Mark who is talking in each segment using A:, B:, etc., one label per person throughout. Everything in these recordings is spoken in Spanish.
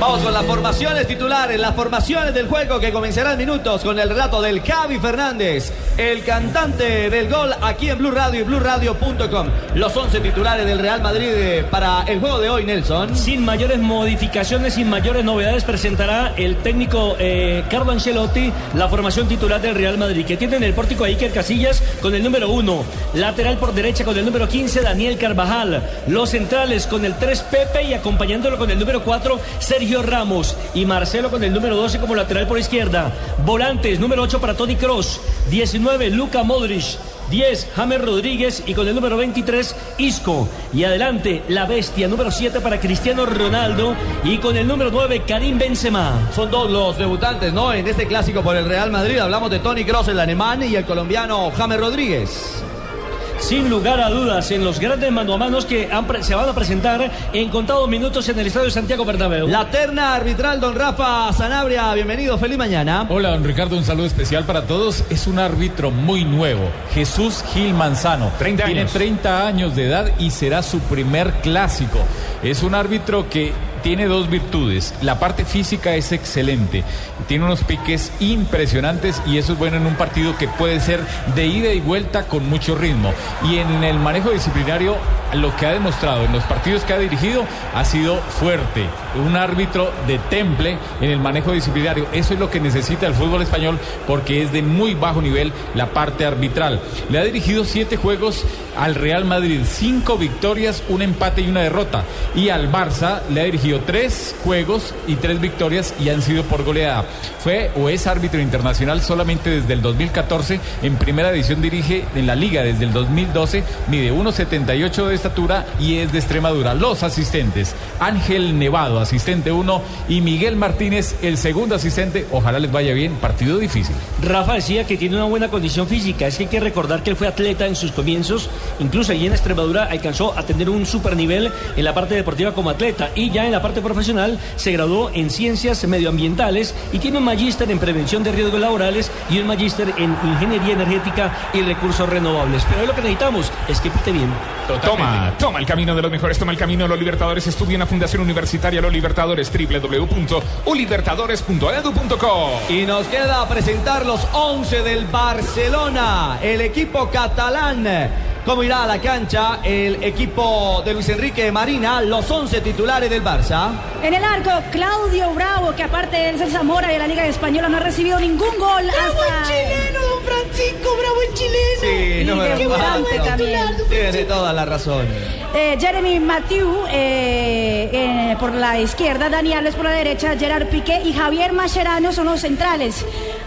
A: Vamos con las formaciones titulares, las formaciones del juego que comenzarán minutos con el relato del Cavi Fernández, el cantante del gol aquí en Blue Radio y BlueRadio.com. Los 11 titulares del Real Madrid eh, para el juego de hoy, Nelson.
B: Sin mayores modificaciones, sin mayores novedades, presentará el técnico eh, Carlo Ancelotti la formación titular del Real Madrid, que tiene en el pórtico a Iker Casillas con el número 1, lateral por derecha con el número 15, Daniel Carvajal, los centrales con el 3, Pepe y acompañándolo con el número 4, Sergio Ramos y Marcelo con el número 12 como lateral por izquierda. Volantes, número 8 para Tony Cross, 19, Luca Modric. 10, James Rodríguez y con el número 23, Isco. Y adelante, la bestia número 7 para Cristiano Ronaldo y con el número 9, Karim Benzema.
A: Son dos los debutantes, ¿no? En este clásico por el Real Madrid hablamos de Tony Kroos, el alemán, y el colombiano James Rodríguez.
B: Sin lugar a dudas, en los grandes mano a manos que han se van a presentar en contados minutos en el Estadio Santiago Bernabéu.
A: La terna arbitral, don Rafa Sanabria, bienvenido, feliz mañana.
C: Hola, don Ricardo, un saludo especial para todos. Es un árbitro muy nuevo, Jesús Gil Manzano.
D: 30
C: Tiene
D: años.
C: 30 años de edad y será su primer clásico. Es un árbitro que tiene dos virtudes. La parte física es excelente. Tiene unos piques impresionantes y eso es bueno en un partido que puede ser de ida y vuelta con mucho ritmo. Y en el manejo disciplinario, lo que ha demostrado en los partidos que ha dirigido ha sido fuerte. Un árbitro de temple en el manejo disciplinario. Eso es lo que necesita el fútbol español porque es de muy bajo nivel la parte arbitral. Le ha dirigido siete juegos al Real Madrid, cinco victorias, un empate y una derrota. Y al Barça le ha dirigido tres juegos y tres victorias y han sido por goleada. Fue o es árbitro internacional solamente desde el 2014. En primera edición dirige en la liga desde el 2012. Mide 1,78 de estatura y es de Extremadura. Los asistentes, Ángel Nevado, asistente 1, y Miguel Martínez, el segundo asistente. Ojalá les vaya bien. Partido difícil.
B: Rafa decía que tiene una buena condición física. Es que hay que recordar que él fue atleta en sus comienzos. Incluso allí en Extremadura alcanzó a tener un super nivel en la parte deportiva como atleta. Y ya en la parte profesional se graduó en ciencias medioambientales y tiene un magíster en prevención de riesgos laborales y un magíster en ingeniería energética y recursos renovables. Pero hoy lo que necesitamos es que pite bien.
D: Toma, toma el camino de los mejores, toma el camino de los Libertadores. Estudia en la Fundación Universitaria Los Libertadores, www.ulibertadores.edu.co.
A: Y nos queda presentar los 11 del Barcelona, el equipo catalán. ¿Cómo irá a la cancha el equipo de Luis Enrique Marina? Los 11 titulares del Barça.
E: En el arco, Claudio Bravo, que aparte de ser Zamora de la Liga Española, no ha recibido ningún gol hasta...
F: don Francisco, bravo el chileno.
A: Sí, no me
E: también.
A: Tiene toda la razón.
E: Eh, Jeremy Mathieu eh, eh, por la izquierda, Dani Alves por la derecha, Gerard Piqué y Javier Mascherano son los centrales.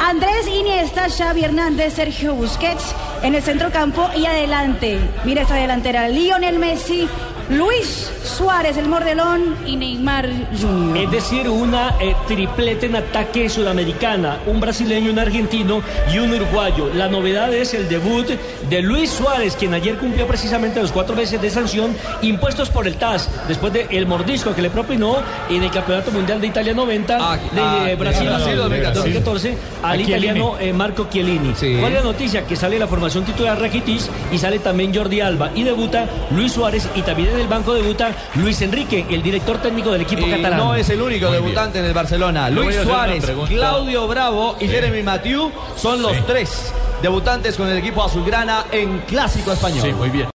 E: Andrés Iniesta, Xavi Hernández, Sergio Busquets en el centro campo y adelante. Mira esta delantera, Lionel Messi, Luis Suárez, el mordelón y Neymar Jr.
B: Es decir, una eh, triplete en ataque sudamericana, un brasileño, un argentino y un uruguayo. La novedad es el debut de Luis Suárez, quien ayer cumplió precisamente los cuatro meses de sanción impuestos por el TAS, después del mordisco que le propinó en el Campeonato Mundial de Italia 90
A: Ah,
B: de
A: ah,
B: eh, Brasil,
A: de Brasil 2014.
B: 2014 al italiano eh, Marco Chiellini.
A: Sí.
B: ¿Cuál es la noticia? Que sale la formación titular Rakitic y sale también Jordi Alba y debuta Luis Suárez y también en el banco debuta Luis Enrique, el director técnico del equipo
A: Y
B: catalán.
A: no es el único debutante en el Barcelona. Luis Suárez. Claudio Bravo y
C: Sí.
A: Jeremy Mathieu son los
C: Sí.
A: tres debutantes con el equipo azulgrana en Clásico Español.
C: Sí, muy bien.